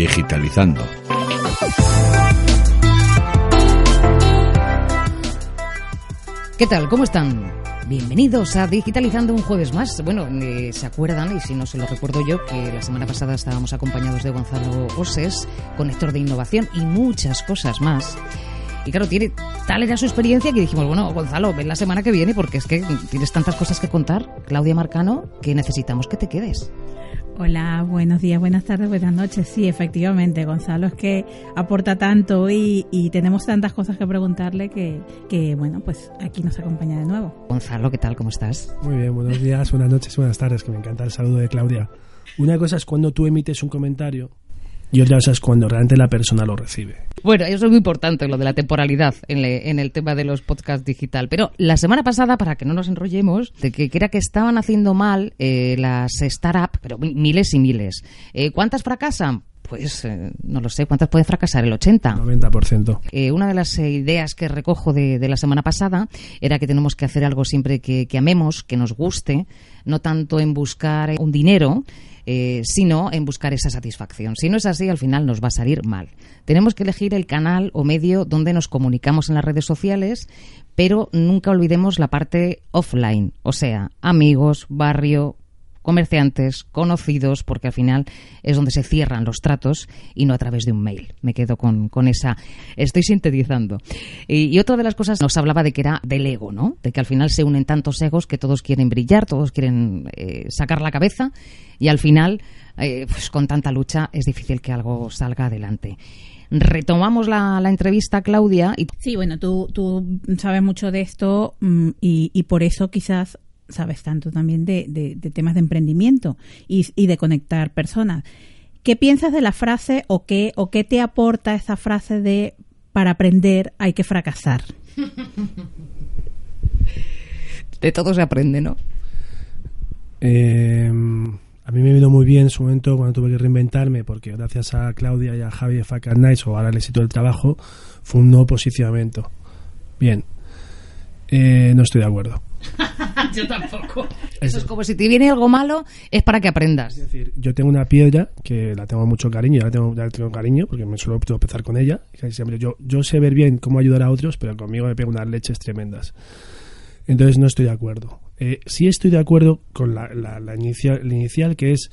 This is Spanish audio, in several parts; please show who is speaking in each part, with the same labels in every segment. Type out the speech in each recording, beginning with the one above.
Speaker 1: Digitalizando.
Speaker 2: ¿Qué tal? ¿Cómo están? Bienvenidos a Digitalizando un jueves más. Bueno, eh, se acuerdan, y si no se lo recuerdo yo, que la semana pasada estábamos acompañados de Gonzalo Oses, conector de innovación y muchas cosas más. Y claro, tiene tal era su experiencia que dijimos, bueno, Gonzalo, ven la semana que viene porque es que tienes tantas cosas que contar, Claudia Marcano, que necesitamos que te quedes.
Speaker 3: Hola, buenos días, buenas tardes, buenas noches. Sí, efectivamente, Gonzalo es que aporta tanto y, tenemos tantas cosas que preguntarle que, que, bueno, pues aquí nos acompaña de nuevo.
Speaker 2: Gonzalo, ¿qué tal? ¿Cómo estás?
Speaker 4: Muy bien, buenos días, buenas noches, buenas tardes, que me encanta el saludo de Claudia. Una cosa es cuando tú emites un comentario y otra cosa es cuando realmente la persona lo recibe.
Speaker 2: Bueno, eso es muy importante, lo de la temporalidad en, el tema de los podcasts digital. Pero la semana pasada, para que no nos enrollemos, de que, era que estaban haciendo mal eh, las startups, pero miles y miles. Eh, ¿Cuántas fracasan? Pues eh, no lo sé, ¿cuántas puede fracasar? ¿El 80?
Speaker 4: 90%.
Speaker 2: Eh, una de las ideas que recojo de, la semana pasada era que tenemos que hacer algo siempre que amemos, que nos guste, no tanto en buscar un dinero, eh, sino en buscar esa satisfacción. Si no es así, al final nos va a salir mal. Tenemos que elegir el canal o medio donde nos comunicamos en las redes sociales, pero nunca olvidemos la parte offline, o sea, amigos, barrio, comerciantes, conocidos, porque al final es donde se cierran los tratos y no a través de un mail. Me quedo con, con esa. Estoy sintetizando. Y, otra de las cosas nos hablaba de que era del ego, ¿no? De que al final se unen tantos egos que todos quieren brillar, todos quieren eh, sacar la cabeza y al final, eh, pues con tanta lucha es difícil que algo salga adelante. Retomamos la, entrevista, Claudia. Y...
Speaker 3: Sí, bueno, tú, tú sabes mucho de esto mm, y, y por eso quizás sabes tanto también de, temas de emprendimiento y, de conectar personas. ¿Qué piensas de la frase o qué, o qué te aporta esa frase de para aprender hay que fracasar?
Speaker 2: De todo se aprende, ¿no?
Speaker 4: Eh, a mí me vino muy bien en su momento cuando tuve que reinventarme, porque gracias a Claudia y a Javi de Nights o ahora el éxito del trabajo, fue un no posicionamiento. Bien, eh, no estoy de acuerdo.
Speaker 2: yo tampoco. Eso es como si te viene algo malo, es para que aprendas.
Speaker 4: Es decir, yo tengo una piedra que la tengo mucho cariño, ya la tengo, ya tengo cariño porque me suelo empezar con ella. Yo, yo sé ver bien cómo ayudar a otros, pero conmigo me pego unas leches tremendas. Entonces no estoy de acuerdo. Eh, sí estoy de acuerdo con la, la, inicial, la inicial, que es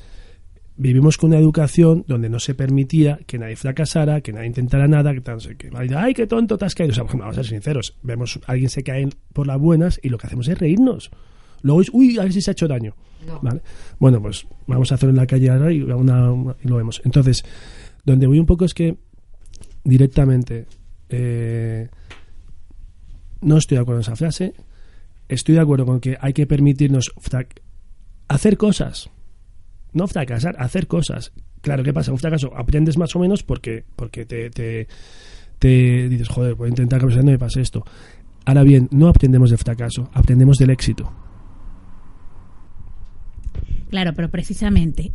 Speaker 4: vivimos con una educación donde no se permitía que nadie fracasara, que nadie intentara nada, que, tal, que ay, qué tonto te has caído. O sea, vamos a ser sinceros, vemos a alguien se cae por las buenas y lo que hacemos es reírnos. Luego es, uy, a ver si se ha hecho daño. ¿Vale? Bueno, pues vamos a hacerlo en la calle ahora y, y, lo vemos. Entonces, donde voy un poco es que directamente eh, no estoy de acuerdo en esa frase. Estoy de acuerdo con que hay que permitirnos hacer cosas no fracasar, hacer cosas. Claro, ¿qué pasa? Un fracaso aprendes más o menos porque, porque te, te, dices, joder, voy a intentar que me pase esto. Ahora bien, no aprendemos del fracaso, aprendemos del éxito.
Speaker 3: Claro, pero precisamente,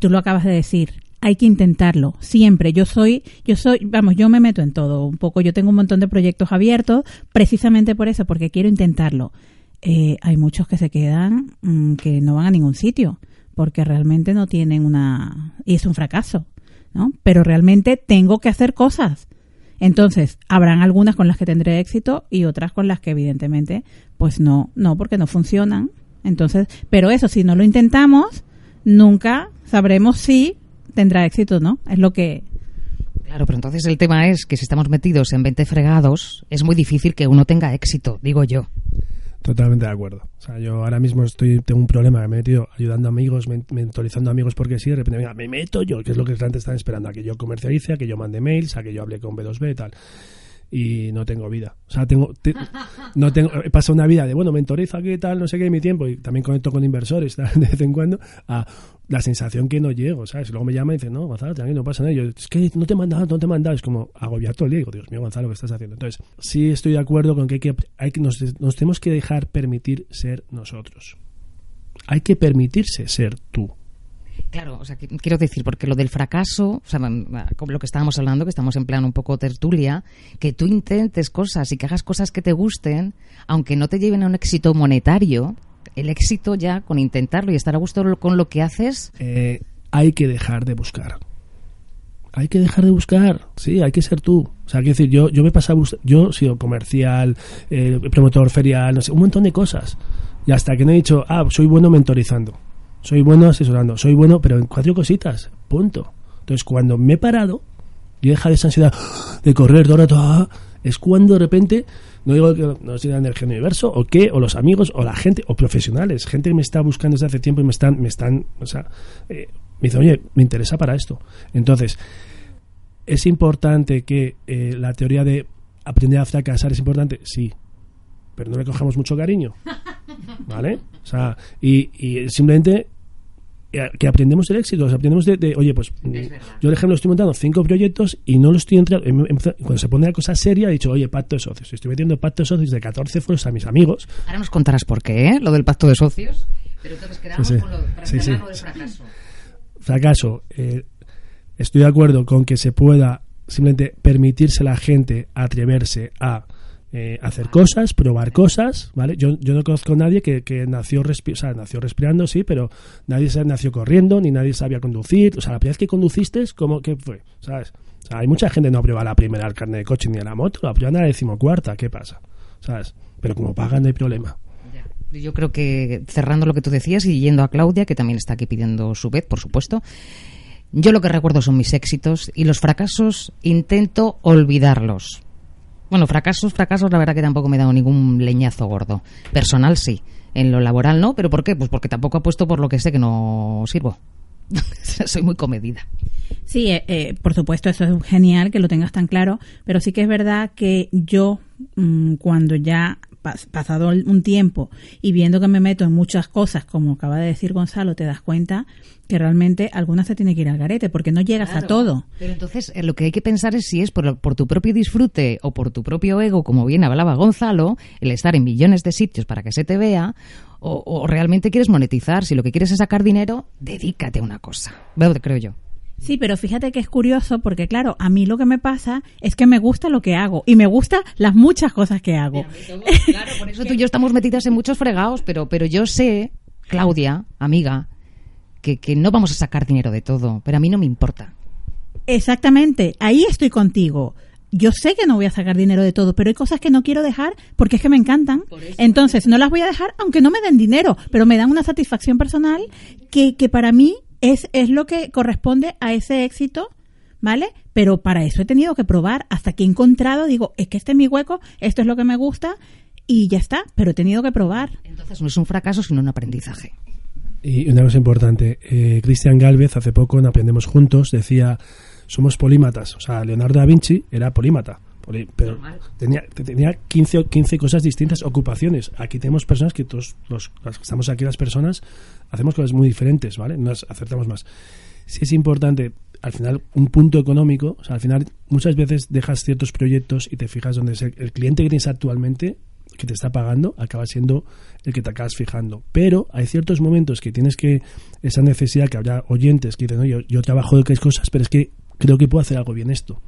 Speaker 3: tú lo acabas de decir, hay que intentarlo siempre. Yo soy, yo soy, vamos, yo me meto en todo un poco. Yo tengo un montón de proyectos abiertos, precisamente por eso, porque quiero intentarlo. Eh, hay muchos que se quedan mm, que no van a ningún sitio porque realmente no tienen una... y es un fracaso, ¿no? Pero realmente tengo que hacer cosas. Entonces, habrán algunas con las que tendré éxito y otras con las que evidentemente, pues no, no, porque no funcionan. Entonces, pero eso, si no lo intentamos, nunca sabremos si tendrá éxito, ¿no? Es lo que...
Speaker 2: Claro, pero entonces el tema es que si estamos metidos en 20 fregados, es muy difícil que uno tenga éxito, digo yo.
Speaker 4: Totalmente de acuerdo. O sea, yo ahora mismo estoy tengo un problema, me he metido ayudando amigos, mentorizando amigos porque sí, de repente venga, me meto yo, que es lo que realmente están esperando, a que yo comercialice, a que yo mande mails, a que yo hable con B2B y tal. Y no tengo vida. O sea, tengo, te- no tengo, he pasado una vida de, bueno, mentorizo aquí tal, no sé qué, mi tiempo, y también conecto con inversores de vez en cuando, a la sensación que no llego, ¿sabes? Luego me llama y dice, no, Gonzalo, tranquilo, no pasa nada. Y yo, es que no te he mandado, no te he mandado. Es como agobiar todo el día. Digo, Dios mío, Gonzalo, ¿qué estás haciendo? Entonces, sí estoy de acuerdo con que, hay que, nos tenemos que dejar permitir ser nosotros. Hay que permitirse ser tú.
Speaker 2: Claro, o sea, que- quiero decir, porque lo del fracaso, o sea, mm, como lo que estábamos hablando, que estamos en plan un poco tertulia, que tú intentes cosas y que hagas cosas que te gusten, aunque no te lleven a un éxito monetario, el éxito ya con intentarlo y estar a gusto con lo que haces,
Speaker 4: Eh, hay que dejar de buscar. Hay que dejar de buscar, sí, hay que ser tú. O sea, quiero decir, yo, yo me bus- yo he sido comercial, eh, promotor ferial, no sé, un montón de cosas. Y hasta que no he dicho, ah, soy bueno mentorizando, soy bueno asesorando, soy bueno, pero en cuatro cositas, punto. Entonces, cuando me he parado y he dejado esa ansiedad de correr, toda, toda, es cuando de repente, no digo que no sea energía del universo, o qué, o los amigos, o la gente, o profesionales, gente que me está buscando desde hace tiempo y me están, me están, o sea, eh, me dice, oye, me interesa para esto. Entonces, ¿es importante que eh, la teoría de aprender a fracasar es importante? Sí, pero no le cogemos mucho cariño. ¿Vale? O sea, y, simplemente que aprendemos del éxito, o sea, aprendemos de, de, oye, pues yo, por ejemplo, estoy montando cinco proyectos y no lo estoy entrando. em- em- Cuando se pone la cosa seria, he dicho, oye, pacto de socios. Estoy metiendo pacto de socios de 14 foros a mis amigos.
Speaker 2: ahora nos contarás por qué, ¿eh? Lo del pacto de socios. Pero entonces quedamos
Speaker 4: Sí, sí.
Speaker 2: con lo, para
Speaker 4: Sí,
Speaker 2: lo del fracaso.
Speaker 4: fracaso, eh, estoy de acuerdo con que se pueda simplemente permitirse a la gente atreverse a eh, hacer cosas, probar cosas, ¿vale? Yo, yo no conozco a nadie que, que nació, respi- o sea, nació respirando, sí, pero nadie se nació corriendo, ni nadie sabía conducir. O sea, la primera vez que conduciste, ¿cómo que fue? ¿Sabes? Hay mucha gente que no aprueba la primera al carnet de coche ni a la moto, la aprueban a la decimocuarta, ¿qué pasa? ¿Sabes? Pero como pagan no hay problema.
Speaker 2: Yo creo que cerrando lo que tú decías y yendo a Claudia, que también está aquí pidiendo su vez, por supuesto, yo lo que recuerdo son mis éxitos y los fracasos intento olvidarlos. Bueno, fracasos, fracasos, la verdad que tampoco me he dado ningún leñazo gordo. Personal sí, en lo laboral no, pero ¿por qué? Pues porque tampoco apuesto por lo que sé que no sirvo. Soy muy comedida.
Speaker 3: Sí, eh, eh, por supuesto, eso es genial que lo tengas tan claro, pero sí que es verdad que yo, mm, cuando ya pasado un tiempo y viendo que me meto en muchas cosas, como acaba de decir Gonzalo, te das cuenta que realmente algunas se tiene que ir al garete, porque no llegas a todo.
Speaker 2: Pero entonces eh, lo que hay que pensar es si es por, por tu propio disfrute o por tu propio ego, como bien hablaba Gonzalo, el estar en millones de sitios para que se te vea, o, o realmente quieres monetizar. Si lo que quieres es sacar dinero, dedícate a una cosa. Veo, creo yo.
Speaker 3: Sí, pero fíjate que es curioso porque, claro, a mí lo que me pasa es que me gusta lo que hago y me gustan las muchas cosas que hago.
Speaker 2: Claro, por eso tú y yo estamos metidas en muchos fregados, pero, pero yo sé, Claudia, amiga, que, que no vamos a sacar dinero de todo, pero a mí no me importa.
Speaker 3: Exactamente, ahí estoy contigo. Yo sé que no voy a sacar dinero de todo, pero hay cosas que no quiero dejar porque es que me encantan. Entonces, no las voy a dejar aunque no me den dinero, pero me dan una satisfacción personal que, que para mí es, es lo que corresponde a ese éxito, ¿vale? Pero para eso he tenido que probar hasta que he encontrado, digo, es que este es mi hueco, esto es lo que me gusta y ya está, pero he tenido que probar.
Speaker 2: Entonces no es un fracaso, sino un aprendizaje.
Speaker 4: Y una cosa importante, eh, Cristian Galvez hace poco en Aprendemos Juntos decía, somos polímatas, o sea, Leonardo da Vinci era polímata, pero tenía, tenía 15, o 15 cosas distintas, ocupaciones. Aquí tenemos personas que todos los, las que estamos aquí las personas hacemos cosas muy diferentes, ¿vale? Nos acertamos más. Sí es importante, al final, un punto económico, o sea, al final muchas veces dejas ciertos proyectos y te fijas donde es el, el cliente que tienes actualmente que te está pagando acaba siendo el que te acabas fijando. Pero hay ciertos momentos que tienes que, esa necesidad que habrá oyentes que dicen, no, yo, yo trabajo de qué cosas, pero es que creo que puedo hacer algo bien esto.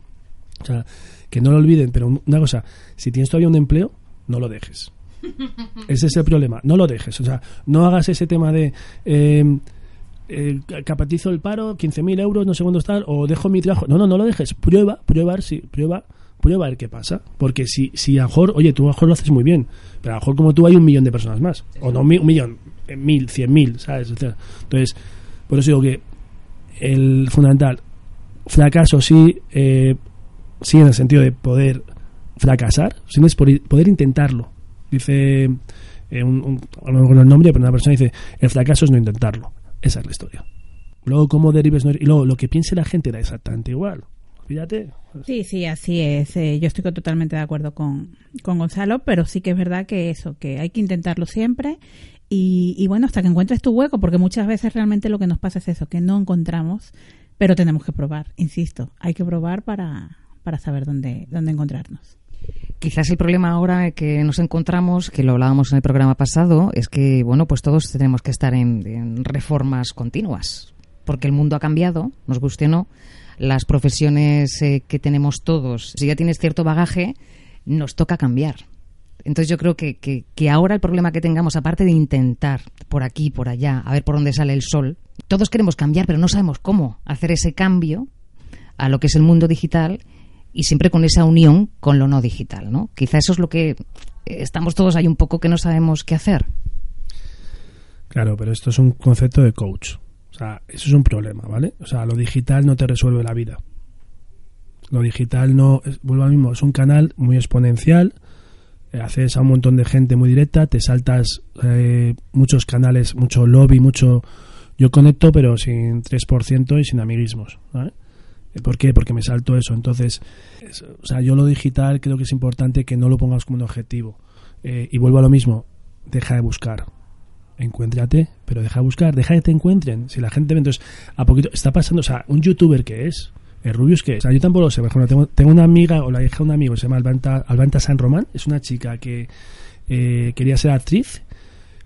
Speaker 4: O sea, que no lo olviden, pero una cosa, si tienes todavía un empleo, no lo dejes. Ese es el problema, no lo dejes. O sea, no hagas ese tema de... Eh, eh, capatizo el paro, 15.000 euros, no sé cuándo está, o dejo mi trabajo. No, no, no lo dejes. Prueba, prueba, si, prueba, prueba a ver qué pasa. Porque si, si a lo mejor, oye, tú a lo mejor lo haces muy bien, pero a lo mejor como tú hay un millón de personas más. O no un millón, eh, mil, cien mil, ¿sabes? Entonces, por eso digo que el fundamental, fracaso sí, eh, sí en el sentido de poder fracasar, sino es poder intentarlo. Dice, eh, un, un, a lo mejor el nombre, pero una persona dice, el fracaso es no intentarlo. Esa es la historia. Luego, cómo derives, no- y luego lo que piense la gente da exactamente igual. Fíjate.
Speaker 3: Sí, sí, así es. Eh, yo estoy totalmente de acuerdo con, con Gonzalo, pero sí que es verdad que eso, que hay que intentarlo siempre y bueno, hasta que encuentres tu hueco, porque muchas veces realmente lo que nos pasa es eso, que no encontramos, pero tenemos que probar, insisto, hay que probar para, para saber dónde, dónde encontrarnos.
Speaker 2: Quizás el problema ahora que nos encontramos, que lo hablábamos en el programa pasado, es que bueno, pues todos tenemos que estar en, reformas continuas, porque el mundo ha cambiado, nos guste o no, las profesiones eh, que tenemos todos, si ya tienes cierto bagaje, nos toca cambiar. Entonces yo creo que, que, que ahora el problema que tengamos, aparte de intentar por aquí, por allá, a ver por dónde sale el sol, todos queremos cambiar, pero no sabemos cómo hacer ese cambio a lo que es el mundo digital y siempre con esa unión con lo no digital, ¿no? Quizá eso es lo que estamos todos ahí un poco que no sabemos qué hacer.
Speaker 4: Claro, pero esto es un concepto de coach. O sea, eso es un problema, ¿vale? O sea, lo digital no te resuelve la vida. Lo digital no, es, vuelvo al mismo, es un canal muy exponencial, eh, haces a un montón de gente muy directa, te saltas eh, muchos canales, mucho lobby, mucho... Yo conecto, pero sin 3% y sin amiguismos, ¿vale? ¿Por qué? Porque me salto eso. Entonces, es, o sea, yo lo digital creo que es importante que no lo pongas como un objetivo. Eh, y vuelvo a lo mismo, deja de buscar. Encuéntrate, pero deja de buscar, deja que te encuentren. Si la gente ve, entonces, a poquito, está pasando, o sea, un youtuber que es, el Rubius que es, o sea, yo tampoco lo sé, por ejemplo, tengo, tengo una amiga o la hija de un amigo, se llama Albanta, Albanta San Román, es una chica que eh, quería ser actriz,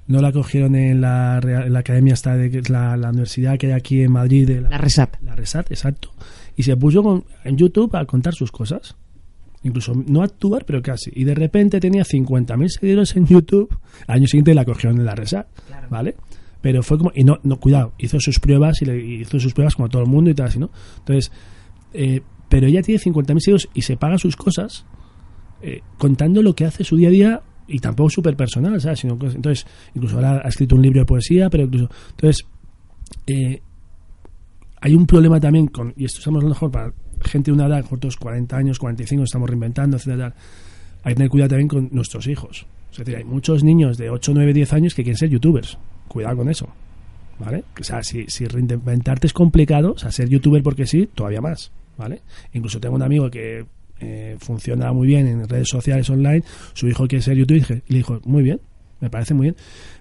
Speaker 4: no la cogieron en la, en la academia esta de la, la, universidad que hay aquí en Madrid de
Speaker 2: la, la Resat
Speaker 4: la Resat exacto y se puso con, en YouTube a contar sus cosas incluso no actuar pero casi y de repente tenía 50.000 seguidores en YouTube al año siguiente la cogieron en la Resat claro. vale pero fue como y no no cuidado hizo sus pruebas y le hizo sus pruebas como todo el mundo y tal así no entonces eh, pero ella tiene 50.000 seguidores y se paga sus cosas eh, contando lo que hace su día a día y tampoco súper personal, ¿sabes? Sino, entonces, incluso ahora ha escrito un libro de poesía, pero incluso. Entonces, eh, hay un problema también con. Y esto estamos lo mejor para gente de una edad, cortos 40 años, 45, estamos reinventando, etcétera. Hay que tener cuidado también con nuestros hijos. Es decir, hay muchos niños de 8, 9, 10 años que quieren ser youtubers. Cuidado con eso. ¿Vale? O sea, si, si reinventarte es complicado, o sea, ser youtuber porque sí, todavía más. ¿Vale? Incluso tengo un amigo que eh, funciona muy bien en redes sociales online, su hijo quiere ser youtuber y le dijo, muy bien, me parece muy bien,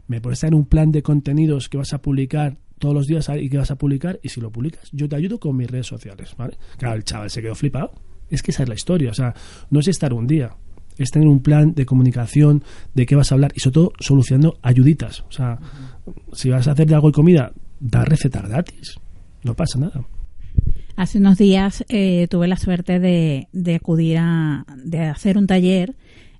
Speaker 4: me puedes dar un plan de contenidos que vas a publicar todos los días y que vas a publicar y si lo publicas, yo te ayudo con mis redes sociales, ¿vale? Claro, el chaval se quedó flipado. Es que esa es la historia, o sea, no es estar un día, es tener un plan de comunicación, de qué vas a hablar y sobre todo solucionando ayuditas. O sea, si vas a hacer de algo de comida, da recetas gratis, no pasa nada.
Speaker 3: Hace unos días eh, tuve la suerte de, de, acudir a de hacer un taller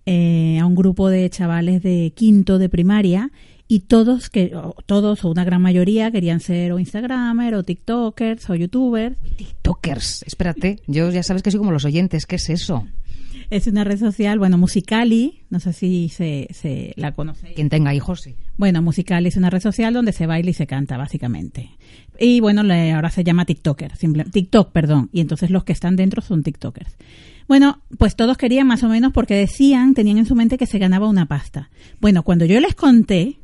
Speaker 3: eh, a un grupo de chavales de quinto de primaria y todos que o todos o una gran mayoría querían ser o instagramer o tiktokers o youtubers
Speaker 2: tiktokers espérate yo ya sabes que soy como los oyentes qué es eso
Speaker 3: es una red social, bueno, Musicali, no sé si se, se la conocéis.
Speaker 2: Quien tenga hijos, sí.
Speaker 3: Bueno, Musicali es una red social donde se baila y se canta, básicamente. Y bueno, le, ahora se llama TikToker, simple, TikTok, perdón. Y entonces los que están dentro son TikTokers. Bueno, pues todos querían más o menos porque decían, tenían en su mente que se ganaba una pasta. Bueno, cuando yo les conté,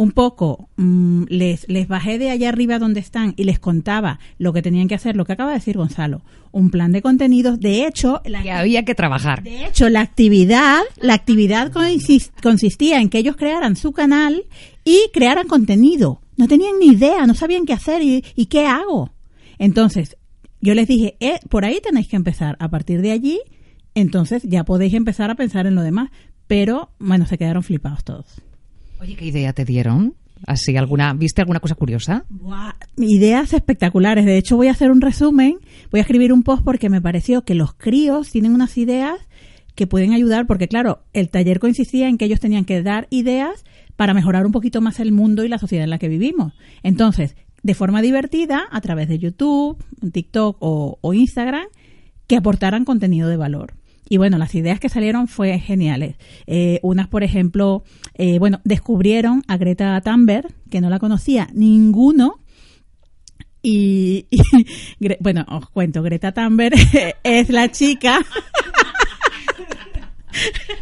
Speaker 3: un poco mmm, les, les bajé de allá arriba donde están y les contaba lo que tenían que hacer, lo que acaba de decir Gonzalo, un plan de contenidos. De hecho,
Speaker 2: la, que había que trabajar.
Speaker 3: De hecho, la actividad, la actividad consistía en que ellos crearan su canal y crearan contenido. No tenían ni idea, no sabían qué hacer y, y qué hago. Entonces, yo les dije, eh, por ahí tenéis que empezar. A partir de allí, entonces ya podéis empezar a pensar en lo demás. Pero, bueno, se quedaron flipados todos.
Speaker 2: Oye, ¿qué idea te dieron? ¿Así alguna, ¿Viste alguna cosa curiosa?
Speaker 3: Ideas espectaculares. De hecho, voy a hacer un resumen, voy a escribir un post porque me pareció que los críos tienen unas ideas que pueden ayudar, porque claro, el taller consistía en que ellos tenían que dar ideas para mejorar un poquito más el mundo y la sociedad en la que vivimos. Entonces, de forma divertida, a través de YouTube, TikTok o Instagram, que aportaran contenido de valor. Y bueno, las ideas que salieron fue geniales. Eh, unas, por ejemplo, eh, bueno, descubrieron a Greta Thunberg, que no la conocía ninguno. Y, y bueno, os cuento, Greta Thunberg es la chica.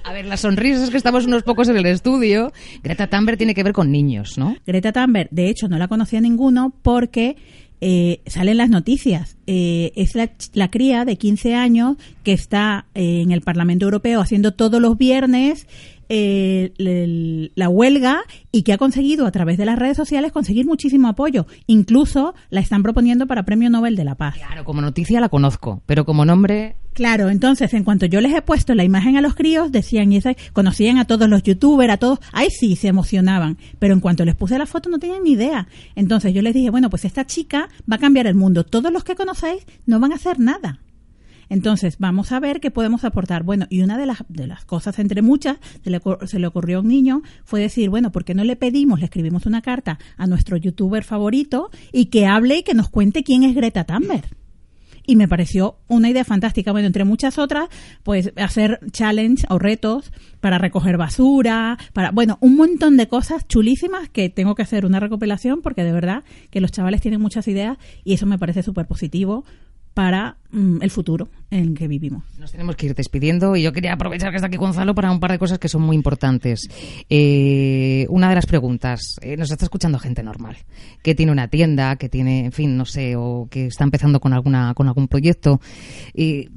Speaker 2: A ver, las sonrisas es que estamos unos pocos en el estudio. Greta Thunberg tiene que ver con niños, ¿no?
Speaker 3: Greta Thunberg, de hecho, no la conocía ninguno porque eh, salen las noticias. Eh, es la, la, cría de 15 años que está eh, en el Parlamento Europeo haciendo todos los viernes eh, la huelga y que ha conseguido a través de las redes sociales conseguir muchísimo apoyo. Incluso la están proponiendo para Premio Nobel de la Paz.
Speaker 2: Claro, como noticia la conozco, pero como nombre...
Speaker 3: Claro, entonces en cuanto yo les he puesto la imagen a los críos, decían, y esa, conocían a todos los youtubers, a todos, ahí sí se emocionaban, pero en cuanto les puse la foto no tenían ni idea. Entonces yo les dije, bueno, pues esta chica va a cambiar el mundo. Todos los que conocéis no van a hacer nada. Entonces, vamos a ver qué podemos aportar. Bueno, y una de las, de las cosas, entre muchas, se le, se le ocurrió a un niño, fue decir, bueno, ¿por qué no le pedimos, le escribimos una carta a nuestro youtuber favorito y que hable y que nos cuente quién es Greta Thunberg? y me pareció una idea fantástica. Bueno, entre muchas otras, pues hacer challenge o retos para recoger basura, para, bueno, un montón de cosas chulísimas que tengo que hacer una recopilación porque de verdad que los chavales tienen muchas ideas y eso me parece súper positivo para mm, el futuro en que vivimos.
Speaker 2: Nos tenemos que ir despidiendo y yo quería aprovechar que está aquí Gonzalo para un par de cosas que son muy importantes. Eh, una de las preguntas, eh, nos está escuchando gente normal, que tiene una tienda, que tiene, en fin, no sé, o que está empezando con alguna con algún proyecto. Eh,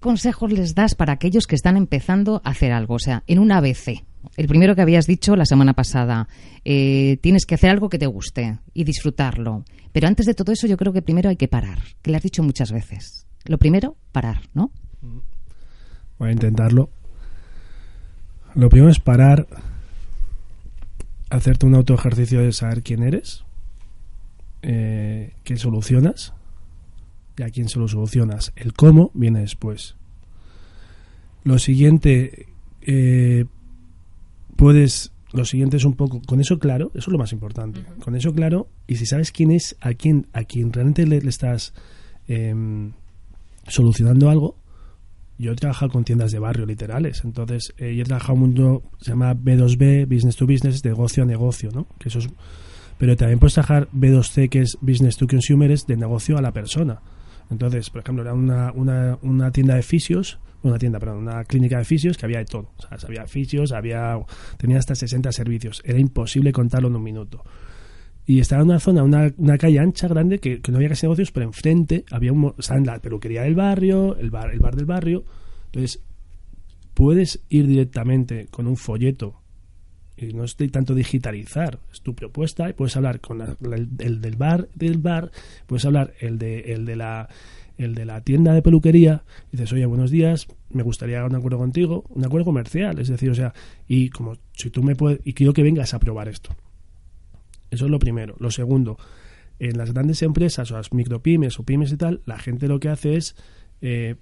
Speaker 2: consejos les das para aquellos que están empezando a hacer algo? O sea, en un ABC. El primero que habías dicho la semana pasada, eh, tienes que hacer algo que te guste y disfrutarlo. Pero antes de todo eso yo creo que primero hay que parar, que le has dicho muchas veces. Lo primero, parar, ¿no?
Speaker 4: Voy a intentarlo. Lo primero es parar, hacerte un auto ejercicio de saber quién eres, eh, qué solucionas y a quién se lo solucionas. El cómo viene después. Lo siguiente, eh, puedes lo siguiente es un poco con eso claro eso es lo más importante con eso claro y si sabes quién es a quién a quién realmente le, estás em, solucionando algo yo he trabajado con tiendas de barrio literales entonces eh, yo he trabajado un mundo se llama B2B business to business negocio a negocio no que eso es pero también puedes trabajar B2C que es business to consumer es de negocio a la persona entonces por ejemplo era una, una, una tienda de fisios una tienda, perdón, una clínica de fisios que había de todo. O sea, había fisios, había, tenía hasta 60 servicios. Era imposible contarlo en un minuto. Y estaba en una zona, una, una calle ancha, grande, que, no había casi negocios, pero enfrente había un, o sea, la peluquería del barrio, el bar, el bar del barrio. Entonces, puedes ir directamente con un folleto y no estoy tanto digitalizar, es tu propuesta y puedes hablar con el, el, del bar del bar, puedes hablar el de el de la el de la tienda de peluquería, dices, oye, buenos días, me gustaría un acuerdo contigo, un acuerdo comercial, es decir, o sea, y como si tú me puedes, y quiero que vengas a probar esto. Eso es lo primero. Lo segundo, en las grandes empresas o las micropymes o pymes y tal, la gente lo que hace es, eh,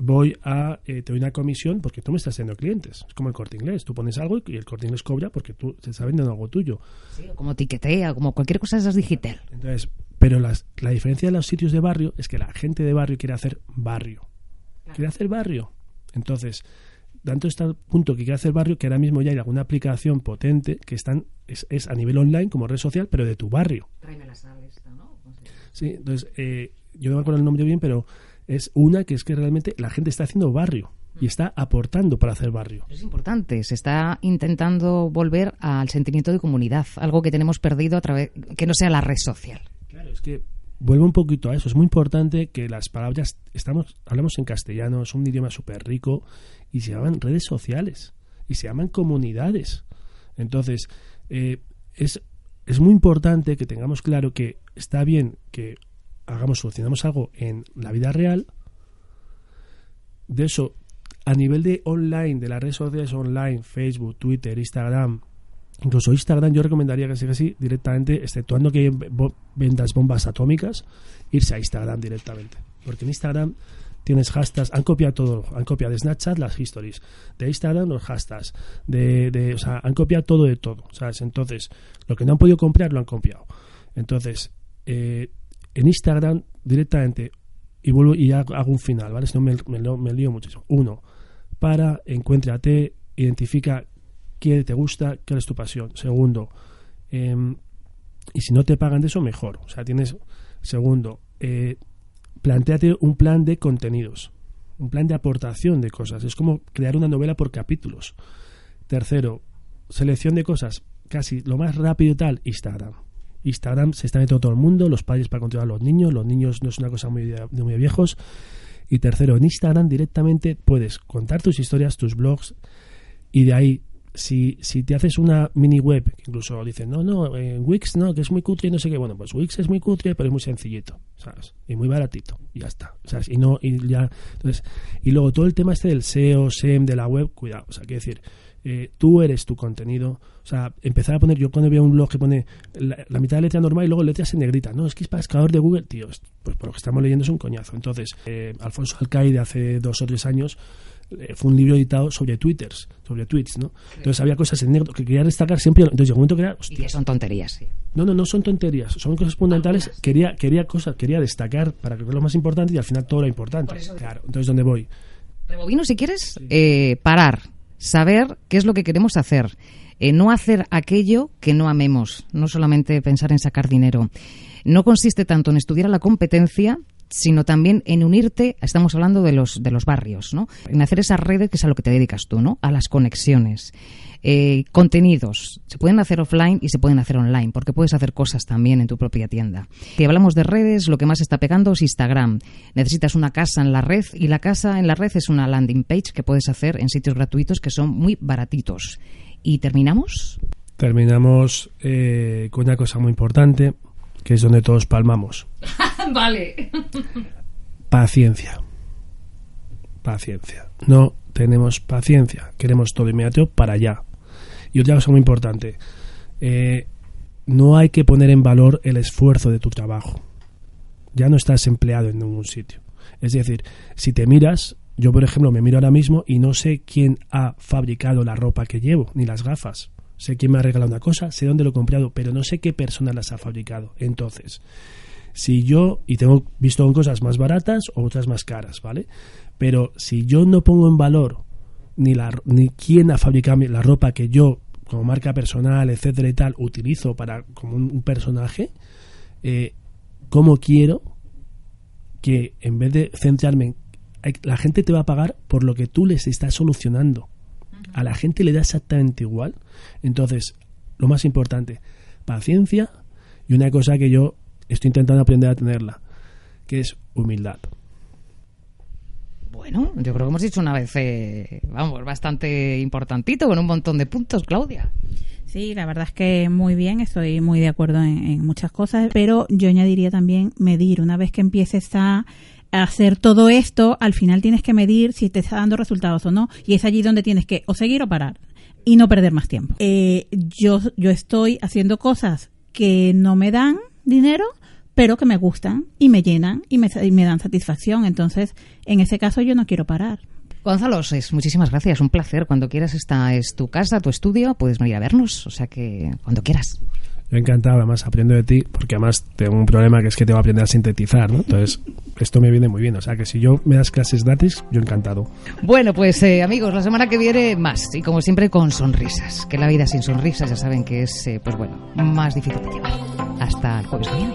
Speaker 4: voy a, eh, te doy una comisión porque tú me estás haciendo clientes. Es como el corte inglés. Tú pones algo y el corte inglés cobra porque tú se está vendiendo algo tuyo.
Speaker 2: Sí, como tiquetea, como cualquier cosa de esas digital.
Speaker 4: Entonces, pero las, la diferencia de los sitios de barrio es que la gente de barrio quiere hacer barrio. Quiere hacer barrio. Entonces, tanto está el punto que quiere hacer barrio que ahora mismo ya hay alguna aplicación potente que están es, es a nivel online como red social, pero de tu barrio. ¿no? Sí, entonces, eh, yo no me acuerdo el nombre bien, pero es una que es que realmente la gente está haciendo barrio y está aportando para hacer barrio.
Speaker 2: Es importante, se está intentando volver al sentimiento de comunidad, algo que tenemos perdido a través que no sea la red social.
Speaker 4: Claro, es que vuelvo un poquito a eso. Es muy importante que las palabras, estamos, hablamos en castellano, es un idioma súper rico y se llaman redes sociales y se llaman comunidades. Entonces, eh, es, es muy importante que tengamos claro que está bien que hagamos, solucionamos algo en la vida real. De eso, a nivel de online, de las redes sociales online, Facebook, Twitter, Instagram, Incluso Instagram yo recomendaría que sea así directamente, exceptuando que vendas bombas atómicas, irse a Instagram directamente. Porque en Instagram tienes hashtags, han copiado todo, han copiado de Snapchat las histories, de Instagram los hashtags, de, de, o sea, han copiado todo de todo, ¿sabes? Entonces, lo que no han podido comprar lo han copiado. Entonces, eh, en Instagram directamente, y vuelvo y hago un final, ¿vale? Si no me, me, me lío muchísimo. Uno, para, encuéntrate, identifica qué te gusta, qué es tu pasión. Segundo, em, y si no te pagan de eso, mejor. O sea, tienes. Segundo, eh, planteate un plan de contenidos, un plan de aportación de cosas. Es como crear una novela por capítulos. Tercero, selección de cosas, casi lo más rápido y tal, Instagram. Instagram se está metiendo todo el mundo, los padres para controlar a los niños, los niños no es una cosa muy de, muy viejos. Y tercero, en Instagram directamente puedes contar tus historias, tus blogs, y de ahí si, si te haces una mini web, incluso dicen, no, no, en Wix no, que es muy cutre y no sé qué, bueno, pues Wix es muy cutre, pero es muy sencillito, ¿sabes? Y muy baratito, y ya está, ¿sabes? Y no, y ya, entonces, y luego todo el tema este del SEO, SEM, de la web, cuidado, o sea, quiero decir, eh, tú eres tu contenido, o sea, empezar a poner, yo cuando veo un blog que pone la, mitad de letra normal y luego letras en negrita, no, es que es para escalador de Google, tío, pues por lo que estamos leyendo es un coñazo. Entonces, eh, Alfonso Alcaide hace dos o tres años eh, fue un libro editado sobre twitters, sobre tweets, ¿no? Entonces había cosas en negro que quería destacar siempre. Entonces llegó un momento que era.
Speaker 2: y son tonterías, sí.
Speaker 4: No, no, no son tonterías, son cosas fundamentales. Quería, quería cosas, quería destacar para que lo más importante y al final todo lo importante. Claro, entonces ¿dónde voy?
Speaker 2: Rebobino, si quieres, eh, parar, saber qué es lo que queremos hacer. Eh, no hacer aquello que no amemos, no solamente pensar en sacar dinero. No consiste tanto en estudiar la competencia, sino también en unirte, estamos hablando de los, de los barrios, ¿no? En hacer esas redes que es a lo que te dedicas tú, ¿no? A las conexiones. Eh, contenidos se pueden hacer offline y se pueden hacer online, porque puedes hacer cosas también en tu propia tienda. Si hablamos de redes, lo que más está pegando es Instagram. Necesitas una casa en la red y la casa en la red es una landing page que puedes hacer en sitios gratuitos que son muy baratitos. ¿Y terminamos?
Speaker 4: Terminamos eh, con una cosa muy importante que es donde todos palmamos.
Speaker 2: vale.
Speaker 4: Paciencia. Paciencia. No tenemos paciencia. Queremos todo inmediato para allá. Y otra cosa muy importante. Eh, no hay que poner en valor el esfuerzo de tu trabajo. Ya no estás empleado en ningún sitio. Es decir, si te miras, yo por ejemplo me miro ahora mismo y no sé quién ha fabricado la ropa que llevo, ni las gafas sé quién me ha regalado una cosa, sé dónde lo he comprado, pero no sé qué persona las ha fabricado. Entonces, si yo, y tengo visto cosas más baratas o otras más caras, ¿vale? Pero si yo no pongo en valor ni, la, ni quién ha fabricado la ropa que yo, como marca personal, etcétera y tal, utilizo para como un, personaje, eh, ¿cómo quiero que en vez de centrarme en la gente te va a pagar por lo que tú les estás solucionando a la gente le da exactamente igual. Entonces, lo más importante, paciencia y una cosa que yo estoy intentando aprender a tenerla, que es humildad.
Speaker 2: Bueno, yo creo que hemos dicho una vez, eh, vamos, bastante importantito, con un montón de puntos, Claudia.
Speaker 3: Sí, la verdad es que muy bien, estoy muy de acuerdo en, en, muchas cosas, pero yo añadiría también medir. Una vez que empieces a hacer todo esto, al final tienes que medir si te está dando resultados o no. Y es allí donde tienes que o seguir o parar y no perder más tiempo. Eh, yo, yo estoy haciendo cosas que no me dan dinero, pero que me gustan y me llenan y me, me dan satisfacción. Entonces, en ese caso yo no quiero parar.
Speaker 2: Gonzalo, es, muchísimas gracias, un placer. Cuando quieras, esta es tu casa, tu estudio, puedes venir a vernos, o sea que cuando quieras.
Speaker 4: Yo encantado, además aprendo de ti, porque además tengo un problema que es que tengo que aprender a sintetizar, ¿no? Entonces, esto me viene muy bien. O sea, que si yo me das clases gratis, yo encantado.
Speaker 2: Bueno, pues eh, amigos, la semana que viene más. Y como siempre, con sonrisas. Que la vida sin sonrisas ya saben que es, eh, pues bueno, más difícil de llevar. Hasta el jueves que viene.